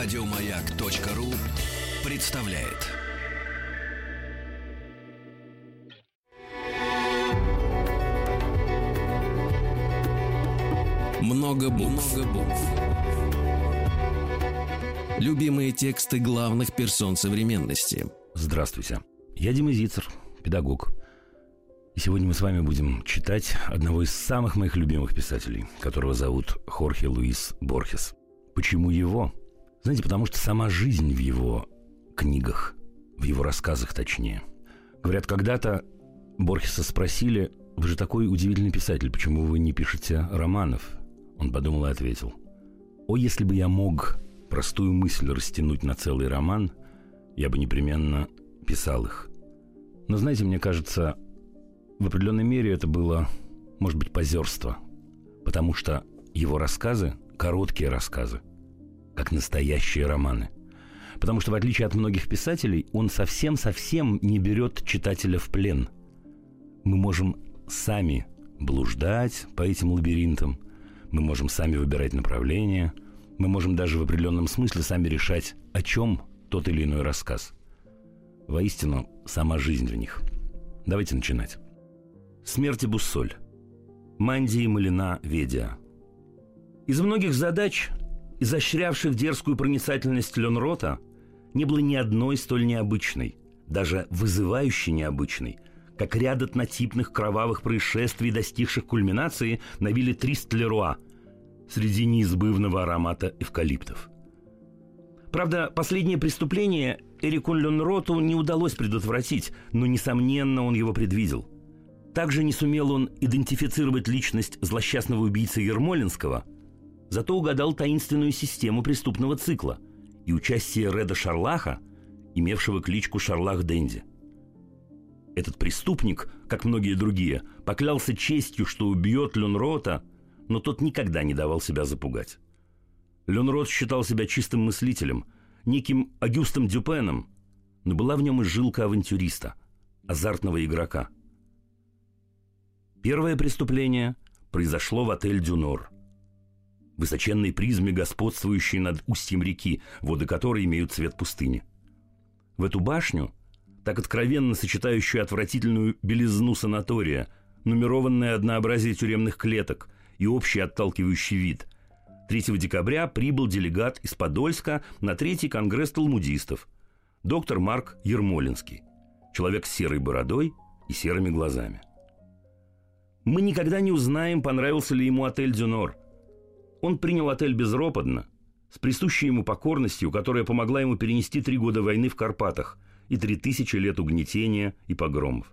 Радиомаяк.ру представляет. Много букв. Любимые тексты главных персон современности. Здравствуйте. Я Дима Зицер, педагог. И сегодня мы с вами будем читать одного из самых моих любимых писателей, которого зовут Хорхе Луис Борхес. Почему его? Знаете, потому что сама жизнь в его книгах, в его рассказах точнее. Говорят, когда-то Борхеса спросили, вы же такой удивительный писатель, почему вы не пишете романов? Он подумал и ответил, о, если бы я мог простую мысль растянуть на целый роман, я бы непременно писал их. Но знаете, мне кажется, в определенной мере это было, может быть, позерство, потому что его рассказы, короткие рассказы, как настоящие романы. Потому что, в отличие от многих писателей, он совсем-совсем не берет читателя в плен. Мы можем сами блуждать по этим лабиринтам, мы можем сами выбирать направление, мы можем даже в определенном смысле сами решать, о чем тот или иной рассказ. Воистину, сама жизнь в них. Давайте начинать. Смерти Буссоль. Мандии Малина Ведя. Из многих задач, изощрявших дерзкую проницательность Ленрота, не было ни одной столь необычной, даже вызывающей необычной, как ряд однотипных кровавых происшествий, достигших кульминации на вилле Трист-Леруа среди неизбывного аромата эвкалиптов. Правда, последнее преступление Эрику Ленроту не удалось предотвратить, но, несомненно, он его предвидел – также не сумел он идентифицировать личность злосчастного убийцы Ермолинского, зато угадал таинственную систему преступного цикла и участие Реда Шарлаха, имевшего кличку Шарлах Дэнди. Этот преступник, как многие другие, поклялся честью, что убьет Люнрота, но тот никогда не давал себя запугать. Люнрот считал себя чистым мыслителем, неким Агюстом Дюпеном, но была в нем и жилка авантюриста, азартного игрока – Первое преступление произошло в отель «Дюнор». Высоченной призме, господствующей над устьем реки, воды которой имеют цвет пустыни. В эту башню, так откровенно сочетающую отвратительную белизну санатория, нумерованное однообразие тюремных клеток и общий отталкивающий вид, 3 декабря прибыл делегат из Подольска на третий конгресс талмудистов, доктор Марк Ермолинский, человек с серой бородой и серыми глазами. Мы никогда не узнаем, понравился ли ему отель «Дюнор». Он принял отель безропотно, с присущей ему покорностью, которая помогла ему перенести три года войны в Карпатах и три тысячи лет угнетения и погромов.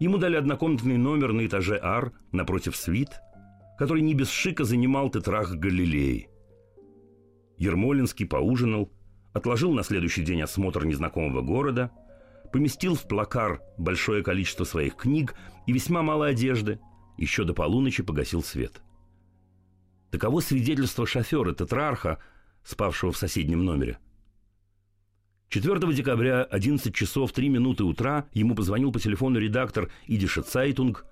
Ему дали однокомнатный номер на этаже Ар напротив свит, который не без шика занимал тетрах Галилеи. Ярмолинский поужинал, отложил на следующий день осмотр незнакомого города – поместил в плакар большое количество своих книг и весьма мало одежды, еще до полуночи погасил свет. Таково свидетельство шофера Тетрарха, спавшего в соседнем номере. 4 декабря, 11 часов 3 минуты утра, ему позвонил по телефону редактор Идиша Цайтунг.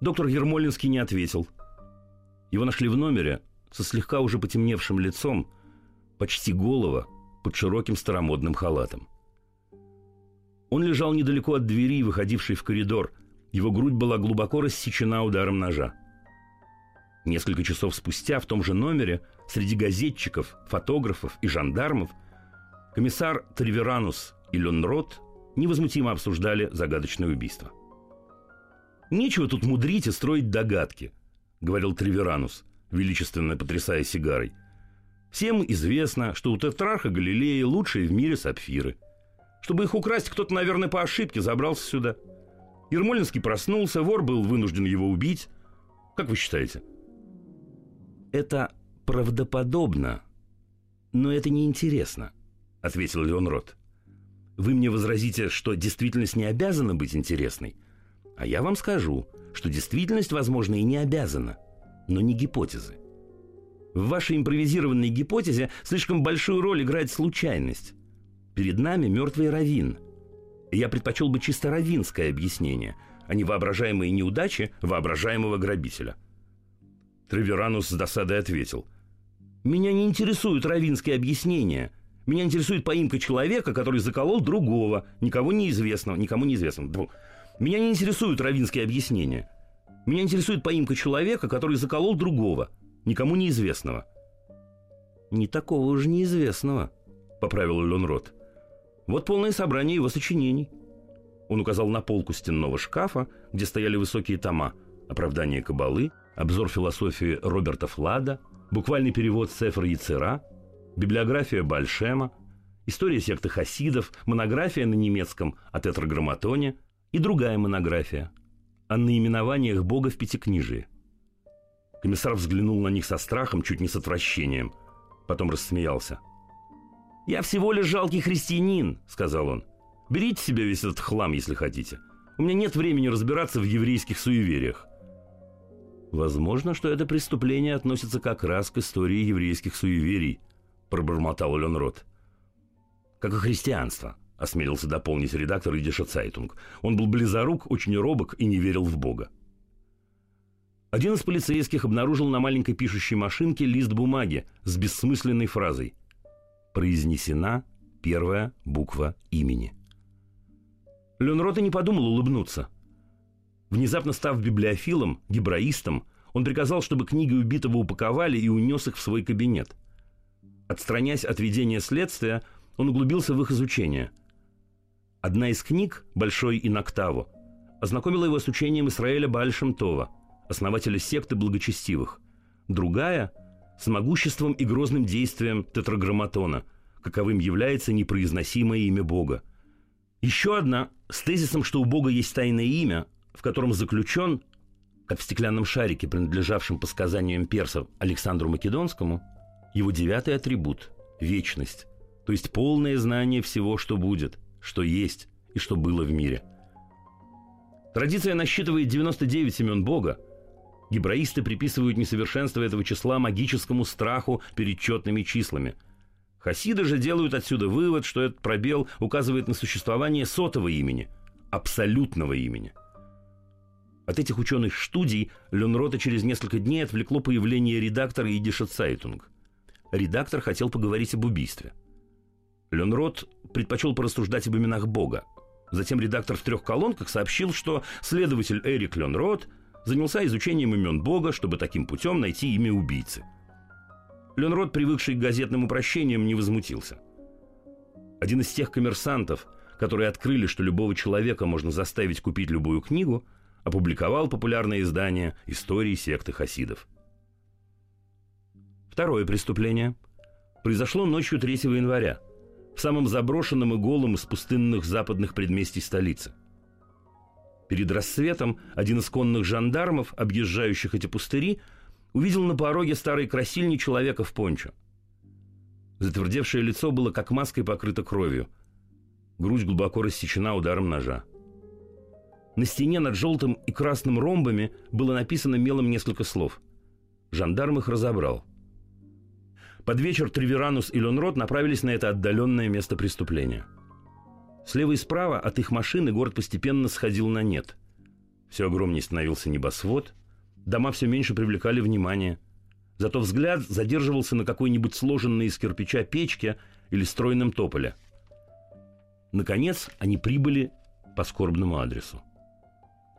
Доктор Ярмолинский не ответил. Его нашли в номере со слегка уже потемневшим лицом, почти голого, под широким старомодным халатом. Он лежал недалеко от двери, выходившей в коридор. Его грудь была глубоко рассечена ударом ножа. Несколько часов спустя в том же номере среди газетчиков, фотографов и жандармов комиссар Триверанус и Ленрот невозмутимо обсуждали загадочное убийство. «Нечего тут мудрить и строить догадки», — говорил Триверанус, величественно потрясая сигарой. «Всем известно, что у Тетрарха Галилеи лучшие в мире сапфиры — чтобы их украсть, кто-то, наверное, по ошибке забрался сюда. Ермолинский проснулся, вор был вынужден его убить. Как вы считаете? Это правдоподобно, но это неинтересно, ответил Леонрод. Вы мне возразите, что действительность не обязана быть интересной, а я вам скажу, что действительность, возможно, и не обязана, но не гипотезы. В вашей импровизированной гипотезе слишком большую роль играет случайность. Перед нами мертвый равин. Я предпочел бы чисто равинское объяснение, а не воображаемые неудачи воображаемого грабителя. Треверанус с досадой ответил. Меня не интересуют равинские объяснения. Меня интересует поимка человека, который заколол другого, никого неизвестного, никому неизвестного. Меня не интересуют равинские объяснения. Меня интересует поимка человека, который заколол другого, никому неизвестного. Не такого уже неизвестного, поправил Ленрот. Вот полное собрание его сочинений. Он указал на полку стенного шкафа, где стояли высокие тома «Оправдание Кабалы», обзор философии Роберта Флада, буквальный перевод Сефер Яцера, библиография Бальшема, история секты хасидов, монография на немецком о тетраграмматоне и другая монография о наименованиях Бога в Пятикнижии. Комиссар взглянул на них со страхом, чуть не с отвращением. Потом рассмеялся. «Я всего лишь жалкий христианин», — сказал он. «Берите себе весь этот хлам, если хотите. У меня нет времени разбираться в еврейских суевериях. Возможно, что это преступление относится как раз к истории еврейских суеверий, пробормотал Ленрот. Как и христианство, осмелился дополнить редактор Идиша Цайтунг. Он был близорук, очень робок и не верил в Бога. Один из полицейских обнаружил на маленькой пишущей машинке лист бумаги с бессмысленной фразой «Произнесена первая буква имени». Ленрот и не подумал улыбнуться – Внезапно став библиофилом, гебраистом, он приказал, чтобы книги убитого упаковали и унес их в свой кабинет. Отстраняясь от ведения следствия, он углубился в их изучение. Одна из книг, «Большой Иноктаву», ознакомила его с учением Исраэля Баальшемтова, основателя секты благочестивых. Другая – с могуществом и грозным действием тетраграмматона, каковым является непроизносимое имя Бога. Еще одна – с тезисом, что у Бога есть тайное имя, в котором заключен, как в стеклянном шарике, принадлежавшем по сказаниям персов Александру Македонскому, его девятый атрибут – вечность, то есть полное знание всего, что будет, что есть и что было в мире. Традиция насчитывает 99 имен Бога. Гебраисты приписывают несовершенство этого числа магическому страху перед четными числами. Хасиды же делают отсюда вывод, что этот пробел указывает на существование сотого имени, абсолютного имени – от этих ученых студий Ленрота через несколько дней отвлекло появление редактора Идиша Цайтунг. Редактор хотел поговорить об убийстве. Ленрот предпочел порассуждать об именах Бога. Затем редактор в трех колонках сообщил, что следователь Эрик Ленрот занялся изучением имен Бога, чтобы таким путем найти имя убийцы. Ленрот, привыкший к газетным упрощениям, не возмутился. Один из тех коммерсантов, которые открыли, что любого человека можно заставить купить любую книгу – опубликовал популярное издание «Истории секты хасидов». Второе преступление произошло ночью 3 января в самом заброшенном и голом из пустынных западных предместий столицы. Перед рассветом один из конных жандармов, объезжающих эти пустыри, увидел на пороге старой красильни человека в пончо. Затвердевшее лицо было как маской покрыто кровью. Грудь глубоко рассечена ударом ножа. На стене над желтым и красным ромбами было написано мелом несколько слов. Жандарм их разобрал. Под вечер Триверанус и Ленрот направились на это отдаленное место преступления. Слева и справа от их машины город постепенно сходил на нет. Все огромнее становился небосвод, дома все меньше привлекали внимание. Зато взгляд задерживался на какой-нибудь сложенной из кирпича печке или стройном тополе. Наконец, они прибыли по скорбному адресу.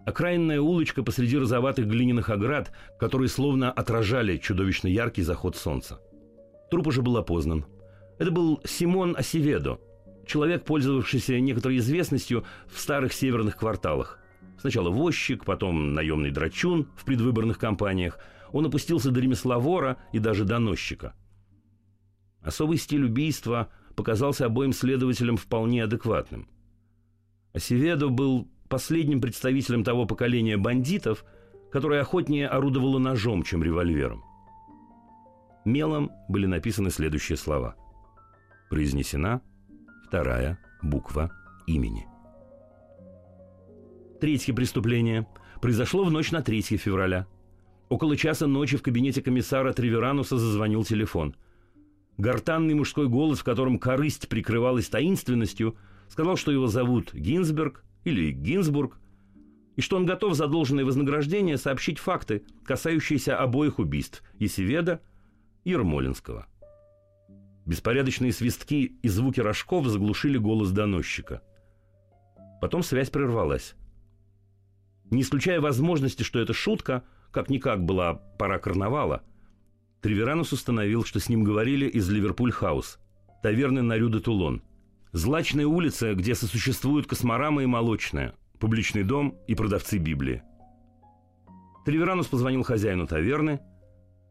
Окраинная улочка посреди розоватых глиняных оград, которые словно отражали чудовищно яркий заход солнца. Труп уже был опознан. Это был Симон Осеведо, человек, пользовавшийся некоторой известностью в старых северных кварталах. Сначала возчик, потом наемный драчун в предвыборных кампаниях. Он опустился до ремесла вора и даже доносчика. Особый стиль убийства показался обоим следователям вполне адекватным. Осеведо был последним представителем того поколения бандитов, которое охотнее орудовало ножом, чем револьвером. Мелом были написаны следующие слова. Произнесена вторая буква имени. Третье преступление произошло в ночь на 3 февраля. Около часа ночи в кабинете комиссара Треверануса зазвонил телефон. Гортанный мужской голос, в котором корысть прикрывалась таинственностью, сказал, что его зовут Гинзберг, или Гинзбург, и что он готов за должное вознаграждение сообщить факты, касающиеся обоих убийств – Есеведа и Ермолинского. Беспорядочные свистки и звуки рожков заглушили голос доносчика. Потом связь прервалась. Не исключая возможности, что это шутка, как-никак была пора карнавала, Треверанус установил, что с ним говорили из Ливерпуль-хаус, таверны на Рю-де-Тулон. Злачная улица, где сосуществуют косморама и молочная, публичный дом и продавцы Библии. Треверанус позвонил хозяину таверны.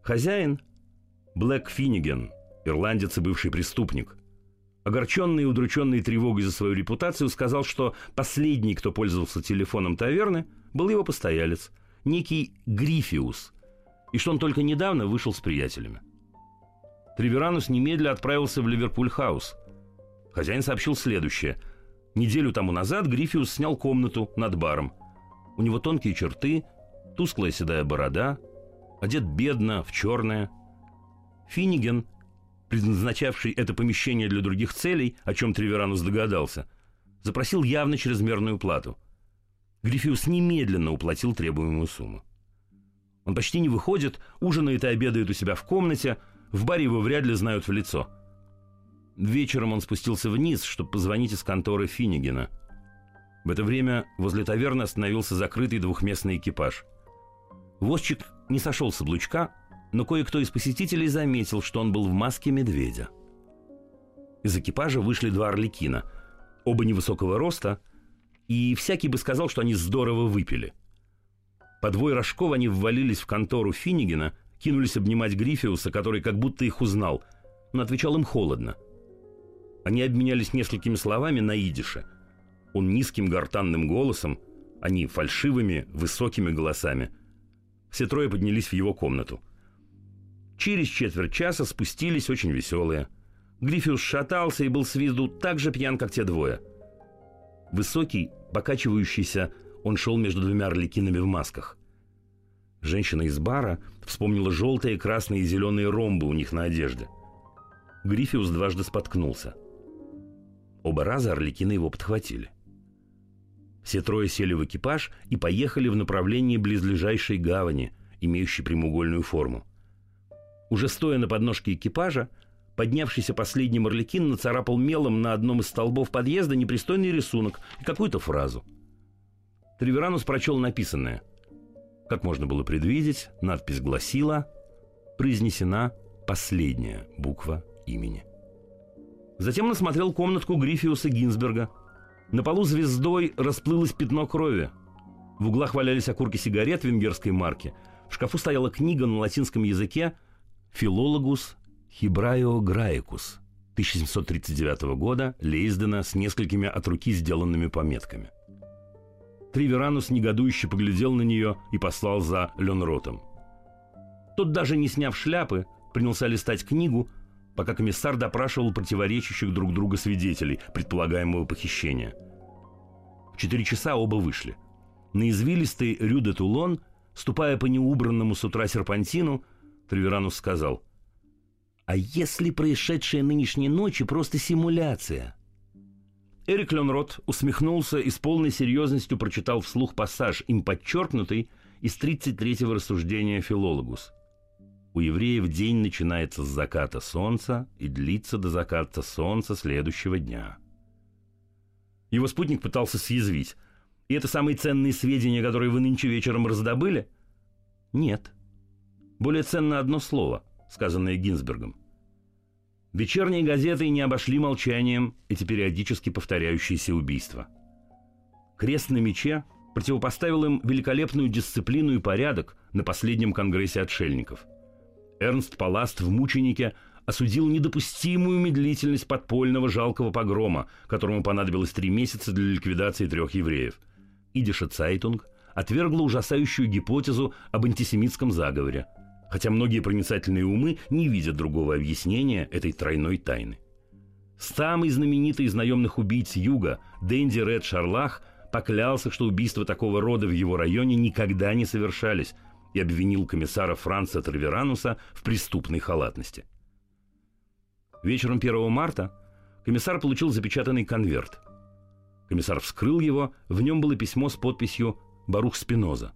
Хозяин – Блэк Финниген, ирландец и бывший преступник. Огорченный и удрученный тревогой за свою репутацию, сказал, что последний, кто пользовался телефоном таверны, был его постоялец, некий Грифиус, и что он только недавно вышел с приятелями. Треверанус немедля отправился в Ливерпуль-хаус. Хозяин сообщил следующее. Неделю тому назад Грифиус снял комнату над баром. У него тонкие черты, тусклая седая борода, одет бедно, в черное. Финниген, предназначавший это помещение для других целей, о чем Треверанус догадался, запросил явно чрезмерную плату. Грифиус немедленно уплатил требуемую сумму. Он почти не выходит, ужинает и обедает у себя в комнате, в баре его вряд ли знают в лицо. Вечером он спустился вниз, чтобы позвонить из конторы Финнигена. В это время возле таверны остановился закрытый двухместный экипаж – Возчик не сошел с облучка, но кое-кто из посетителей заметил, что он был в маске медведя. Из экипажа вышли два орликина, оба невысокого роста, и всякий бы сказал, что они здорово выпили. По двое рожков они ввалились в контору Финнигена, кинулись обнимать Грифиуса, который как будто их узнал, но отвечал им холодно. Они обменялись несколькими словами на идише. Он низким гортанным голосом, они фальшивыми, высокими голосами – все трое поднялись в его комнату. Через четверть часа спустились очень веселые. Гриффиус шатался и был с виду так же пьян, как те двое. Высокий, покачивающийся, он шел между двумя орликинами в масках. Женщина из бара вспомнила желтые, красные и зеленые ромбы у них на одежде. Гриффиус дважды споткнулся. Оба раза орликины его подхватили. Все трое сели в экипаж и поехали в направлении близлежащей гавани, имеющей прямоугольную форму. Уже стоя на подножке экипажа, поднявшийся последний Марликин нацарапал мелом на одном из столбов подъезда непристойный рисунок и какую-то фразу. Триверанус прочел написанное. Как можно было предвидеть, надпись гласила «Произнесена последняя буква имени». Затем он осмотрел комнатку Грифиуса Гинзберга – на полу звездой расплылось пятно крови. В углах валялись окурки сигарет венгерской марки. В шкафу стояла книга на латинском языке «Филологус Хибраио Граикус» 1739 года Лейздена с несколькими от руки сделанными пометками. Триверанус негодующе поглядел на нее и послал за Ленротом. Тот, даже не сняв шляпы, принялся листать книгу, пока комиссар допрашивал противоречащих друг друга свидетелей предполагаемого похищения. В четыре часа оба вышли. На извилистый Рю де Тулон, ступая по неубранному с утра серпантину, Траверанус сказал «А если происшедшая нынешней ночи просто симуляция?» Эрик Ленрот усмехнулся и с полной серьезностью прочитал вслух пассаж, им подчеркнутый, из 33-го рассуждения «Филологус». У евреев день начинается с заката солнца и длится до заката солнца следующего дня. Его спутник пытался съязвить. И это самые ценные сведения, которые вы нынче вечером раздобыли? Нет. Более ценно одно слово, сказанное Гинзбергом. Вечерние газеты не обошли молчанием эти периодически повторяющиеся убийства. Крест на мече противопоставил им великолепную дисциплину и порядок на последнем конгрессе отшельников – Эрнст Паласт в «Мученике» осудил недопустимую медлительность подпольного жалкого погрома, которому понадобилось три месяца для ликвидации трех евреев. Идише Цайтунг отвергла ужасающую гипотезу об антисемитском заговоре, хотя многие проницательные умы не видят другого объяснения этой тройной тайны. Самый знаменитый из наемных убийц Юга, Дэнди Ред Шарлах, поклялся, что убийства такого рода в его районе никогда не совершались – и обвинил комиссара Франца Траверануса в преступной халатности. Вечером 1 марта комиссар получил запечатанный конверт. Комиссар вскрыл его, в нем было письмо с подписью «Барух Спиноза»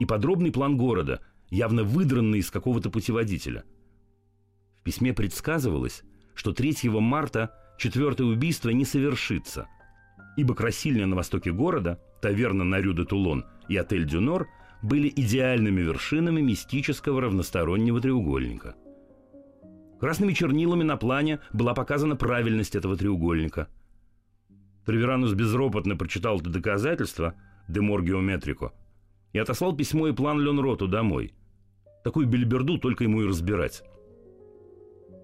и подробный план города, явно выдранный из какого-то путеводителя. письме предсказывалось, что 3 марта четвертое убийство не совершится, ибо красильня на востоке города, таверна на Рю-де-Тулон и отель «Дюнор» были идеальными вершинами мистического равностороннего треугольника. Красными чернилами на плане была показана правильность этого треугольника. Траверанус безропотно прочитал это доказательство «Демор геометрико» и отослал письмо и план Ленроту домой. Такую бельберду только ему и разбирать.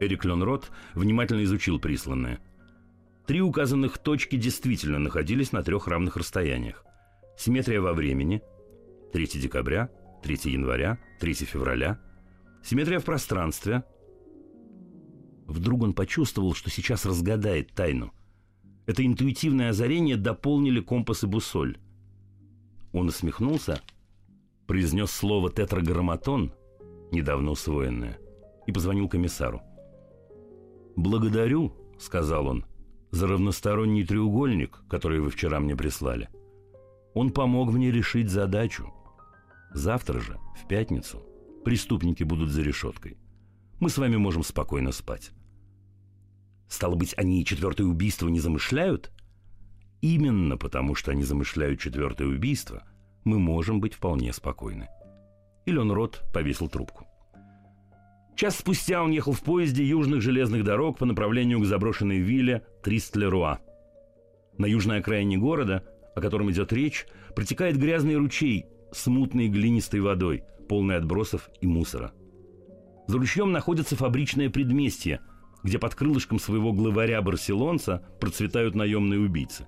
Эрик Ленрот внимательно изучил присланное. Три указанных точки действительно находились на трех равных расстояниях. Симметрия во времени – 3 декабря, 3 января, 3 февраля. Симметрия в пространстве. Вдруг он почувствовал, что сейчас разгадает тайну. Это интуитивное озарение дополнили компас и бусоль. Он усмехнулся, произнес слово «тетраграмматон», недавно усвоенное, и позвонил комиссару. «Благодарю», — сказал он, — «за равносторонний треугольник, который вы вчера мне прислали. Он помог мне решить задачу. Завтра же, в пятницу, преступники будут за решеткой. Мы с вами можем спокойно спать». Стало быть, они четвертое убийство не замышляют? Именно потому, что они замышляют четвертое убийство, мы можем быть вполне спокойны. И Рот повесил трубку. Час спустя он ехал в поезде южных железных дорог по направлению к заброшенной вилле Тристлеруа. На южной окраине города, о котором идет речь, протекает грязный ручей с мутной глинистой водой, полный отбросов и мусора. За ручьем находится фабричное предместье, где под крылышком своего главаря-барселонца процветают наемные убийцы.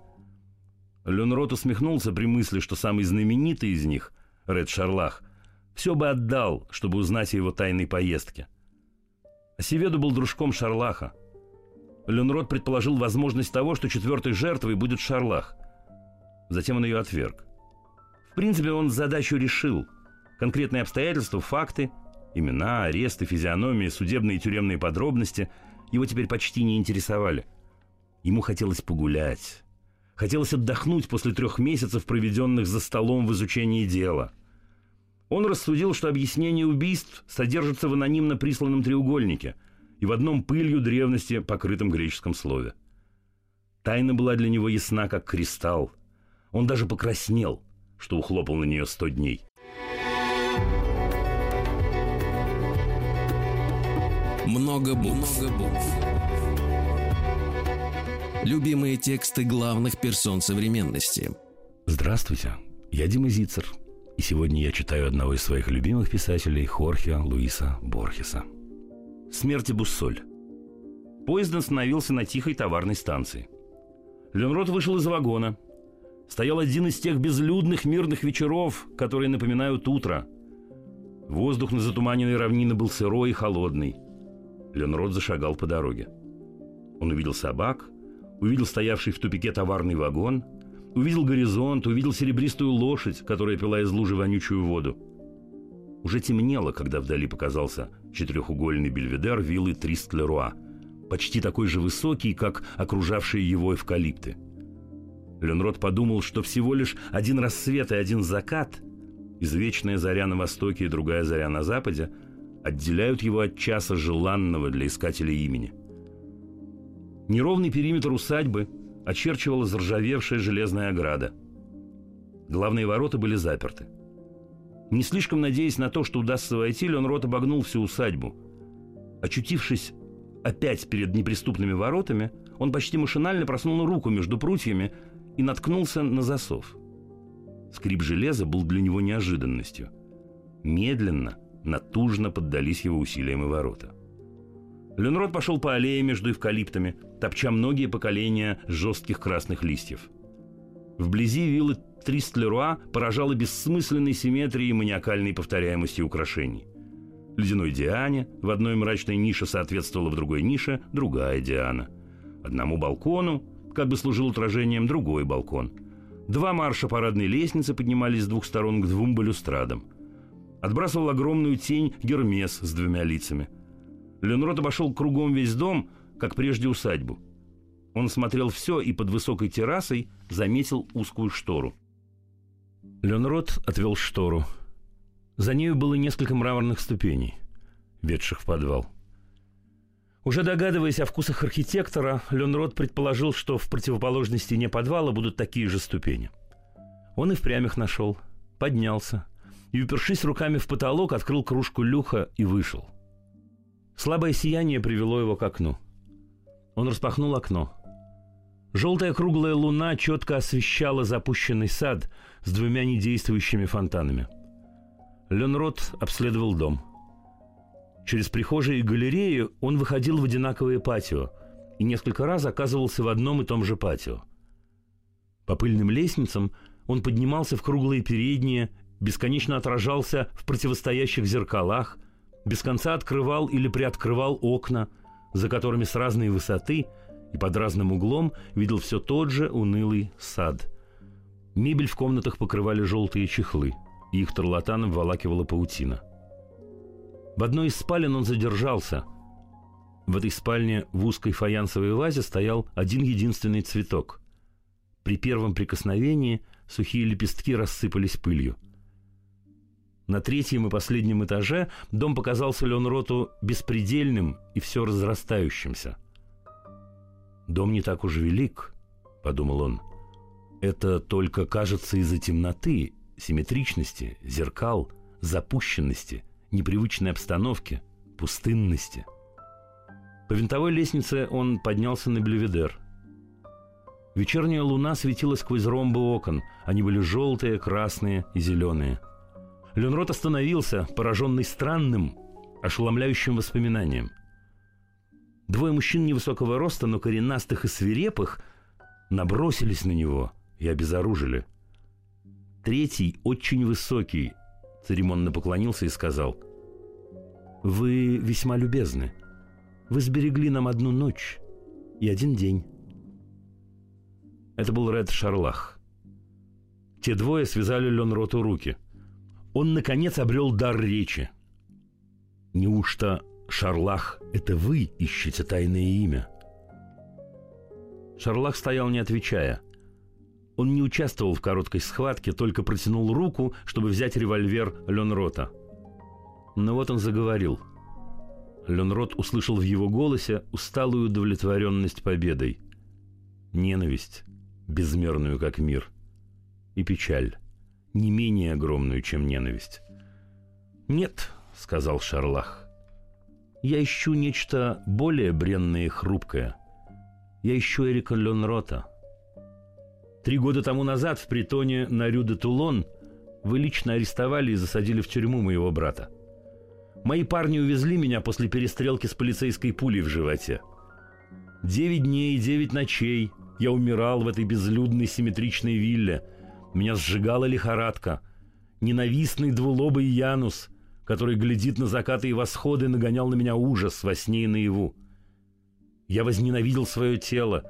Ленрот усмехнулся при мысли, что самый знаменитый из них, Ред Шарлах, все бы отдал, чтобы узнать о его тайной поездке. Севеду был дружком Шарлаха. Ленрод предположил возможность того, что четвертой жертвой будет Шарлах. Затем он ее отверг. В принципе, он задачу решил. Конкретные обстоятельства, факты, имена, аресты, физиономии, судебные и тюремные подробности его теперь почти не интересовали. Ему хотелось погулять. Хотелось отдохнуть после трех месяцев, проведенных за столом в изучении дела – он рассудил, что объяснение убийств содержится в анонимно присланном треугольнике и в одном пылью древности покрытом греческом слове. Тайна была для него ясна, как кристалл. Он даже покраснел, что ухлопал на нее сто дней. Много букв. Много букв. Любимые тексты главных персон современности. Здравствуйте, я Дима Зицер – и сегодня я читаю одного из своих любимых писателей Хорхе Луиса Борхеса. «Смерть Буссоль». Поезд остановился на тихой товарной станции. Ленрот вышел из вагона. Стоял один из тех безлюдных мирных вечеров, которые напоминают утро. Воздух на затуманенной равнине был сырой и холодный. Ленрот зашагал по дороге. Он увидел собак, увидел стоявший в тупике товарный вагон – Увидел горизонт, увидел серебристую лошадь, которая пила из лужи вонючую воду. Уже темнело, когда вдали показался четырехугольный бельведер виллы Тристлеруа, почти такой же высокий, как окружавшие его эвкалипты. Ленрод подумал, что всего лишь один рассвет и один закат, извечная заря на востоке и другая заря на западе, отделяют его от часа желанного для искателя имени. Неровный периметр усадьбы – очерчивала заржавевшая железная ограда. Главные ворота были заперты. Не слишком надеясь на то, что удастся войти, Ленрот обогнул всю усадьбу. Очутившись опять перед неприступными воротами, он почти машинально просунул руку между прутьями и наткнулся на засов. Скрип железа был для него неожиданностью. Медленно, натужно поддались его усилиям и ворота – Ленрод пошел по аллее между эвкалиптами, топча многие поколения жестких красных листьев. Вблизи виллы Тристлеруа поражала бессмысленной симметрией и маниакальной повторяемостью украшений. Ледяной Диане в одной мрачной нише соответствовала в другой нише другая Диана. Одному балкону как бы служил отражением другой балкон. Два марша парадной лестницы поднимались с двух сторон к двум балюстрадам. Отбрасывал огромную тень Гермес с двумя лицами – Ленрод обошел кругом весь дом, как прежде усадьбу. Он смотрел все и под высокой террасой заметил узкую штору. Ленрод отвел штору. За нею было несколько мраморных ступеней, ведших в подвал. Уже догадываясь о вкусах архитектора, Ленрод предположил, что в противоположной стене подвала будут такие же ступени. Он и впрямь их нашел, поднялся и, упершись руками в потолок, открыл кружку люха и вышел. Слабое сияние привело его к окну. Он распахнул окно. Желтая круглая луна четко освещала запущенный сад с двумя недействующими фонтанами. Ленрод обследовал дом – Через прихожие и галерею он выходил в одинаковое патио и несколько раз оказывался в одном и том же патио. По пыльным лестницам он поднимался в круглые передние, бесконечно отражался в противостоящих зеркалах, без конца открывал или приоткрывал окна, за которыми с разной высоты и под разным углом видел все тот же унылый сад. Мебель в комнатах покрывали желтые чехлы, и их тарлатаном волакивала паутина – в одной из спален он задержался. В этой спальне в узкой фаянсовой вазе стоял один единственный цветок. При первом прикосновении сухие лепестки рассыпались пылью. На третьем и последнем этаже дом показался Ленроту беспредельным и все разрастающимся. «Дом не так уж велик», — подумал он. «Это только кажется из-за темноты, симметричности, зеркал, запущенности — непривычной обстановке, пустынности. По винтовой лестнице он поднялся на Блеведер. Вечерняя луна светила сквозь ромбы окон. Они были желтые, красные и зеленые. Ленрот остановился, пораженный странным, ошеломляющим воспоминанием. Двое мужчин невысокого роста, но коренастых и свирепых, набросились на него и обезоружили. Третий, очень высокий, церемонно поклонился и сказал «Вы весьма любезны. Вы сберегли нам одну ночь и один день». Это был Ред Шарлах. Те двое связали Ленроту руки. Он, наконец, обрел дар речи. «Неужто, Шарлах, это вы ищете тайное имя?» Шарлах стоял, не отвечая – он не участвовал в короткой схватке, только протянул руку, чтобы взять револьвер Ленрота. Но вот он заговорил. Ленрот услышал в его голосе усталую удовлетворенность победой. Ненависть, безмерную как мир. И печаль, не менее огромную, чем ненависть. «Нет», — сказал Шарлах, — «я ищу нечто более бренное и хрупкое. Я ищу Эрика Ленрота». Три года тому назад в притоне на Рю-де-Тулон вы лично арестовали и засадили в тюрьму моего брата. Мои парни увезли меня после перестрелки с полицейской пулей в животе. Девять дней и девять ночей я умирал в этой безлюдной симметричной вилле. Меня сжигала лихорадка. Ненавистный двулобый Янус, который глядит на закаты и восходы, нагонял на меня ужас во сне и наяву. Я возненавидел свое тело,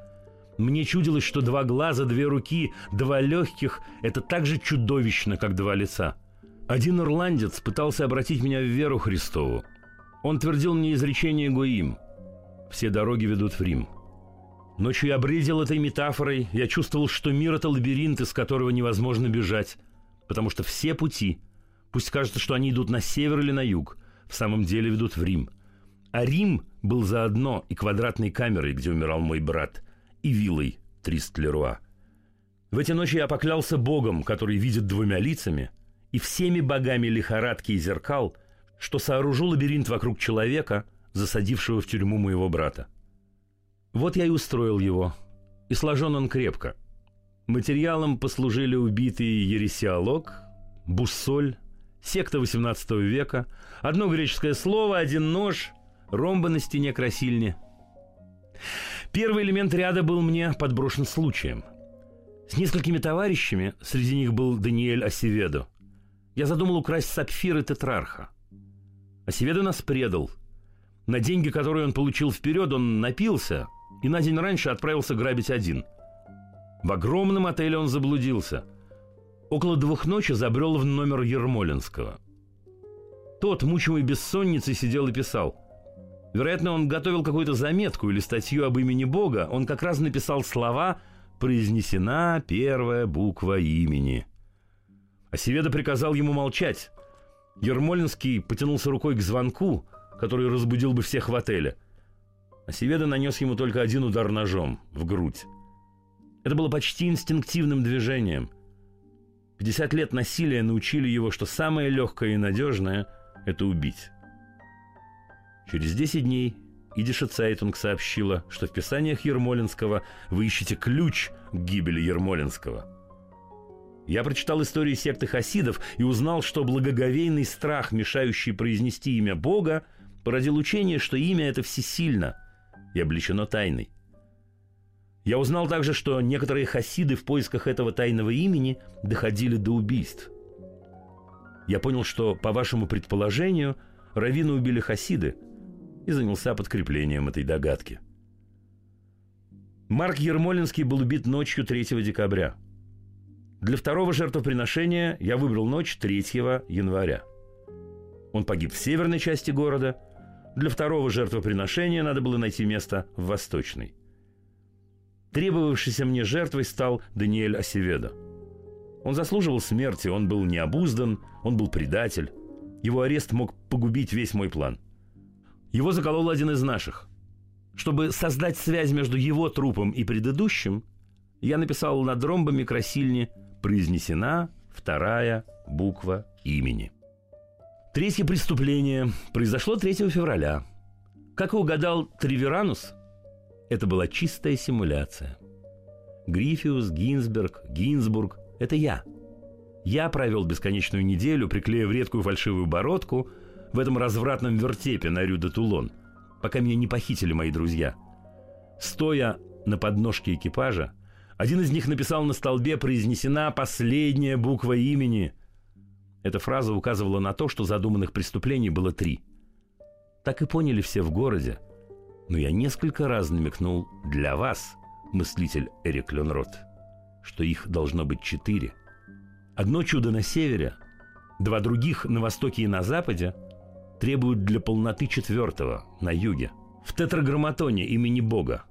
мне чудилось, что два глаза, две руки, два легких – это так же чудовищно, как два лица. Один ирландец пытался обратить меня в веру Христову. Он твердил мне изречение Гоим «Все дороги ведут в Рим». Ночью я бредил этой метафорой, я чувствовал, что мир – это лабиринт, из которого невозможно бежать, потому что все пути, пусть кажется, что они идут на север или на юг, в самом деле ведут в Рим. А Рим был заодно и квадратной камерой, где умирал мой брат – и виллой Тристлеруа. В эти ночи я поклялся Богом, который видит двумя лицами, и всеми богами лихорадки и зеркал, что сооружу лабиринт вокруг человека, засадившего в тюрьму моего брата. Вот я и устроил его, и сложен он крепко. Материалом послужили убитый ересиолог, буссоль, секта XVIII века, одно греческое слово, один нож, ромбы на стене красильни – Первый элемент ряда был мне подброшен случаем. С несколькими товарищами, среди них был Даниэль Осеведо, я задумал украсть сапфиры тетрарха. Осеведо нас предал. На деньги, которые он получил вперед, он напился и на день раньше отправился грабить один. В огромном отеле он заблудился. Около двух ночи забрел в номер Ермолинского. Тот, мучимый бессонницей, сидел и писал. Вероятно, он готовил какую-то заметку или статью об имени Бога. Он как раз написал слова «Произнесена первая буква имени». Осеведа приказал ему молчать. Ермолинский потянулся рукой к звонку, который разбудил бы всех в отеле. Асеведа нанес ему только один удар ножом в грудь. Это было почти инстинктивным движением. 50 лет насилия научили его, что самое легкое и надежное – это убить. Через 10 дней Идише Цайтунг сообщила, что в писаниях Ермолинского вы ищете ключ к гибели Ермолинского. Я прочитал истории секты хасидов и узнал, что благоговейный страх, мешающий произнести имя Бога, породил учение, что имя это всесильно и облечено тайной. Я узнал также, что некоторые хасиды в поисках этого тайного имени доходили до убийств. Я понял, что, по вашему предположению, Равина убили хасиды – и занялся подкреплением этой догадки. Марк Ермолинский был убит ночью 3 декабря. Для второго жертвоприношения я выбрал ночь 3 января. Он погиб в северной части города. Для второго жертвоприношения надо было найти место в восточной. Требовавшейся мне жертвой стал Даниэль Осеведо. Он заслуживал смерти, он был необуздан, он был предатель. Его арест мог погубить весь мой план – его заколол один из наших. Чтобы создать связь между его трупом и предыдущим, я написал над ромбами красильни произнесена вторая буква имени. Третье преступление произошло 3 февраля. Как и угадал Триверанус, это была чистая симуляция. Грифиус, Гинзберг, Гинзбург – это я. Я провел бесконечную неделю, приклеив редкую фальшивую бородку – в этом развратном вертепе на Рю де Тулон, пока меня не похитили мои друзья. Стоя на подножке экипажа, один из них написал на столбе «Произнесена последняя буква имени». Эта фраза указывала на то, что задуманных преступлений было три. Так и поняли все в городе. Но я несколько раз намекнул «для вас», мыслитель Эрик Ленрот, что их должно быть четыре. Одно чудо на севере, два других на востоке и на западе – требуют для полноты четвертого на юге. В тетраграмматоне имени Бога.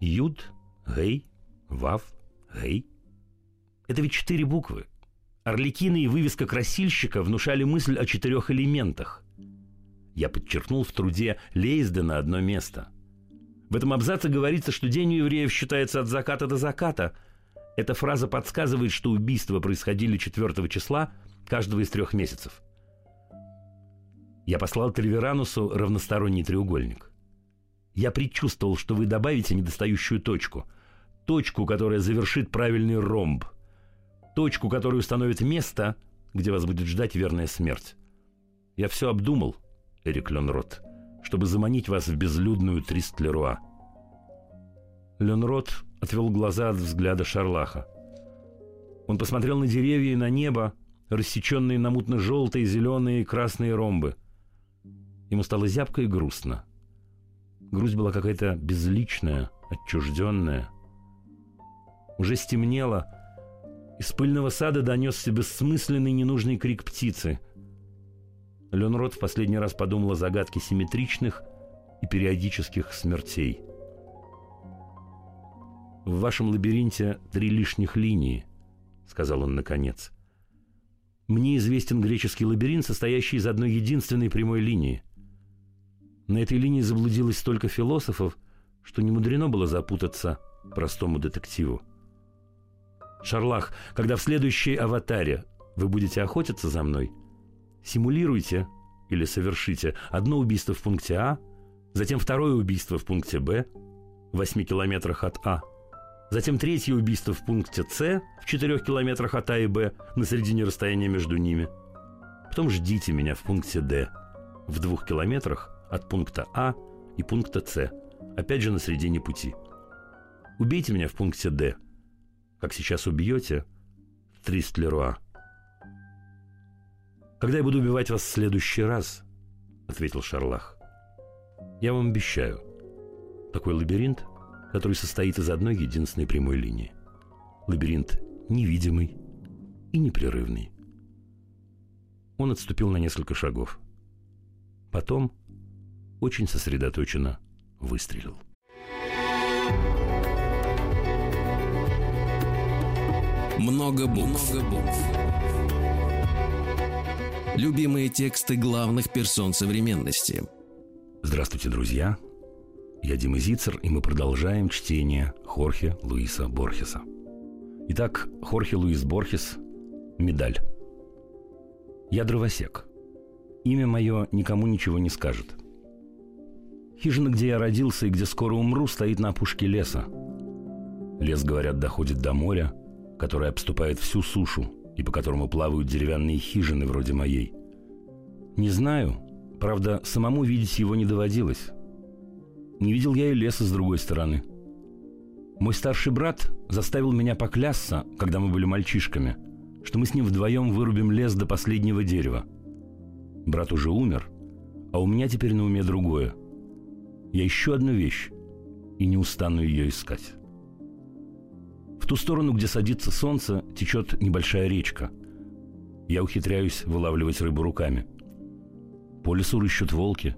Юд, Гей, Вав, Гей. Это ведь четыре буквы. Орликины и вывеска красильщика внушали мысль о четырех элементах. Я подчеркнул в труде Лейсдена одно место. В этом абзаце говорится, что день у евреев считается от заката до заката. Эта фраза подсказывает, что убийства происходили 4 числа каждого из трех месяцев – я послал Триверанусу равносторонний треугольник. Я предчувствовал, что вы добавите недостающую точку. Точку, которая завершит правильный ромб. Точку, которая установит место, где вас будет ждать верная смерть. Я все обдумал, Эрик Ленрот, чтобы заманить вас в безлюдную Тристлеруа. Ленрот отвел глаза от взгляда Шарлаха. Он посмотрел на деревья и на небо, рассеченные на мутно-желтые, зеленые и красные ромбы – Ему стало зябко и грустно. Грусть была какая-то безличная, отчужденная. Уже стемнело. Из пыльного сада донесся бессмысленный ненужный крик птицы. Ленрод в последний раз подумал о загадке симметричных и периодических смертей. «В вашем лабиринте три лишних линии», — сказал он наконец. «Мне известен греческий лабиринт, состоящий из одной единственной прямой линии — на этой линии заблудилось столько философов, что не мудрено было запутаться простому детективу. Шарлах, когда в следующей аватаре вы будете охотиться за мной, симулируйте или совершите одно убийство в пункте А, затем второе убийство в пункте Б, в 8 километрах от А, затем третье убийство в пункте С, в 4 километрах от А и Б, на середине расстояния между ними. Потом ждите меня в пункте Д, в двух километрах от пункта А и пункта С, опять же на середине пути. Убейте меня в пункте Д, как сейчас убьете Тристлеруа. «Когда я буду убивать вас в следующий раз?» — ответил Шарлах. «Я вам обещаю. Такой лабиринт, который состоит из одной единственной прямой линии. Лабиринт невидимый и непрерывный». Он отступил на несколько шагов. Потом очень сосредоточенно выстрелил. Много букв. Много букв. Любимые тексты главных персон современности. Здравствуйте, друзья. Я Дима Зицер, и мы продолжаем чтение Хорхе Луиса Борхеса. Итак, Хорхе Луис Борхес «Медаль». Я дровосек. Имя мое никому ничего не скажет. Хижина, где я родился и где скоро умру, стоит на опушке леса. Лес, говорят, доходит до моря, которое обступает всю сушу и по которому плавают деревянные хижины вроде моей. Не знаю, правда, самому видеть его не доводилось. Не видел я и леса с другой стороны. Мой старший брат заставил меня поклясться, когда мы были мальчишками, что мы с ним вдвоем вырубим лес до последнего дерева. Брат уже умер, а у меня теперь на уме другое. Я ищу одну вещь и не устану ее искать. В ту сторону, где садится солнце, течет небольшая речка. Я ухитряюсь вылавливать рыбу руками. По лесу рыщут волки.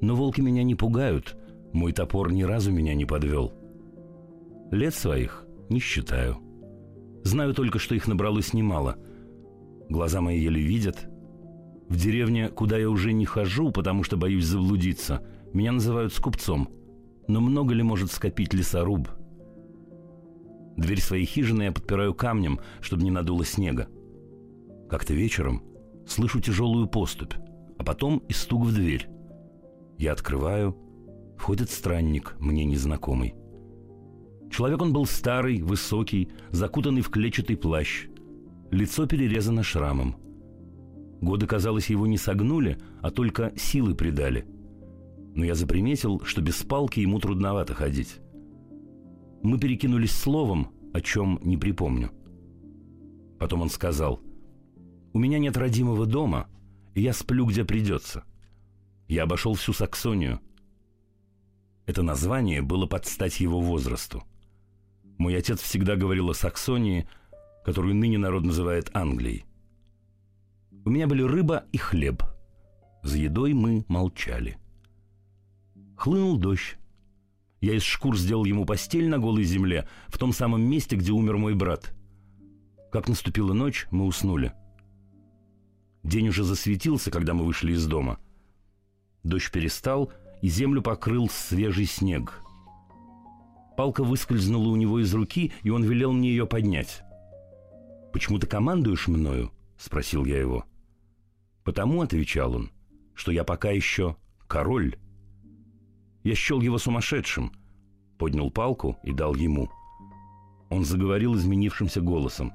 Но волки меня не пугают, мой топор ни разу меня не подвел. Лет своих не считаю. Знаю только, что их набралось немало. Глаза мои еле видят. В деревне, куда я уже не хожу, потому что боюсь заблудиться, меня называют скупцом. Но много ли может скопить лесоруб? Дверь своей хижины я подпираю камнем, чтобы не надуло снега. Как-то вечером слышу тяжелую поступь, а потом и стук в дверь. Я открываю — Входит странник, мне незнакомый. Человек он был старый, высокий, закутанный в клетчатый плащ. Лицо перерезано шрамом. Годы, казалось, его не согнули, а только силы придали. Но я заприметил, что без палки ему трудновато ходить. Мы перекинулись словом, о чем не припомню. Потом он сказал, «У меня нет родимого дома, и я сплю, где придется. Я обошел всю Саксонию, это название было под стать его возрасту. Мой отец всегда говорил о Саксонии, которую ныне народ называет Англией. У меня были рыба и хлеб. За едой мы молчали. Хлынул дождь. Я из шкур сделал ему постель на голой земле, в том самом месте, где умер мой брат. Как наступила ночь, мы уснули. День уже засветился, когда мы вышли из дома. Дождь перестал — и землю покрыл свежий снег. Палка выскользнула у него из руки, и он велел мне ее поднять. «Почему ты командуешь мною?» — спросил я его. «Потому», — отвечал он, — «что я пока еще король». Я счел его сумасшедшим, поднял палку и дал ему. Он заговорил изменившимся голосом.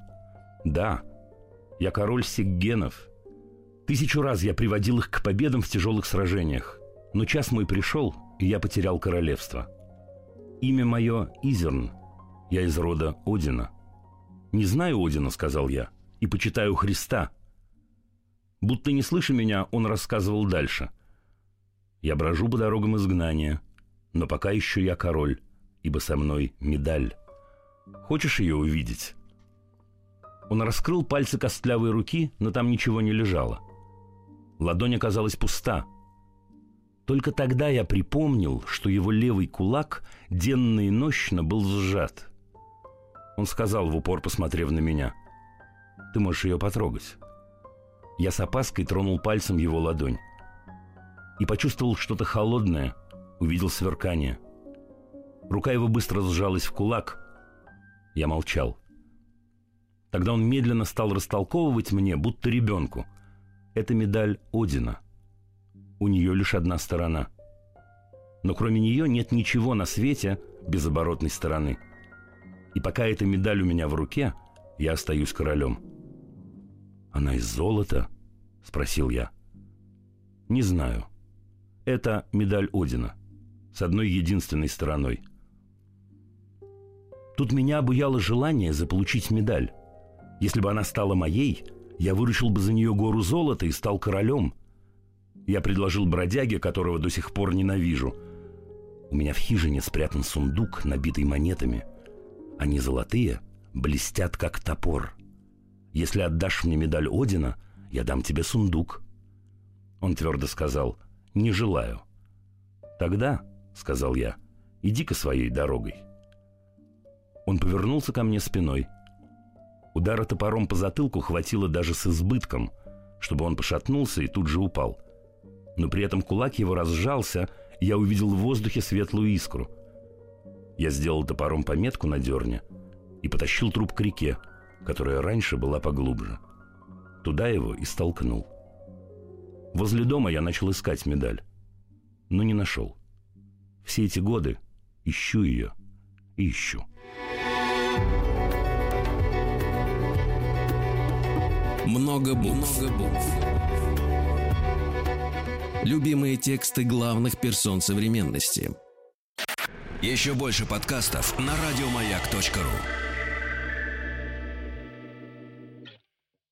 «Да, я король Сиггенов. Тысячу раз я приводил их к победам в тяжелых сражениях. Но час мой пришел, и я потерял королевство. Имя мое Изерн. Я из рода Одина. «Не знаю Одина», — сказал я, — «и почитаю Христа». Будто не слыша меня, он рассказывал дальше. «Я брожу по дорогам изгнания, но пока еще я король, ибо со мной медаль. Хочешь ее увидеть?» Он раскрыл пальцы костлявой руки, но там ничего не лежало. Ладонь оказалась пуста — только тогда я припомнил, что его левый кулак денно и нощно был сжат. Он сказал в упор, посмотрев на меня, «Ты можешь ее потрогать». Я с опаской тронул пальцем его ладонь. И почувствовал что-то холодное, увидел сверкание. Рука его быстро сжалась в кулак. Я молчал. Тогда он медленно стал растолковывать мне, будто ребенку. Это медаль Одина у нее лишь одна сторона. Но кроме нее нет ничего на свете без оборотной стороны. И пока эта медаль у меня в руке, я остаюсь королем. «Она из золота?» — спросил я. «Не знаю. Это медаль Одина. С одной единственной стороной. Тут меня обуяло желание заполучить медаль. Если бы она стала моей, я выручил бы за нее гору золота и стал королем — я предложил бродяге, которого до сих пор ненавижу. У меня в хижине спрятан сундук, набитый монетами. Они золотые, блестят как топор. Если отдашь мне медаль Одина, я дам тебе сундук. Он твердо сказал, не желаю. Тогда, сказал я, иди-ка своей дорогой. Он повернулся ко мне спиной. Удара топором по затылку хватило даже с избытком, чтобы он пошатнулся и тут же упал но при этом кулак его разжался, и я увидел в воздухе светлую искру. Я сделал топором пометку на дерне и потащил труп к реке, которая раньше была поглубже. Туда его и столкнул. Возле дома я начал искать медаль, но не нашел. Все эти годы ищу ее и ищу. Много букв. Много букв. Любимые тексты главных персон современности. Еще больше подкастов на радиомаяк.ру.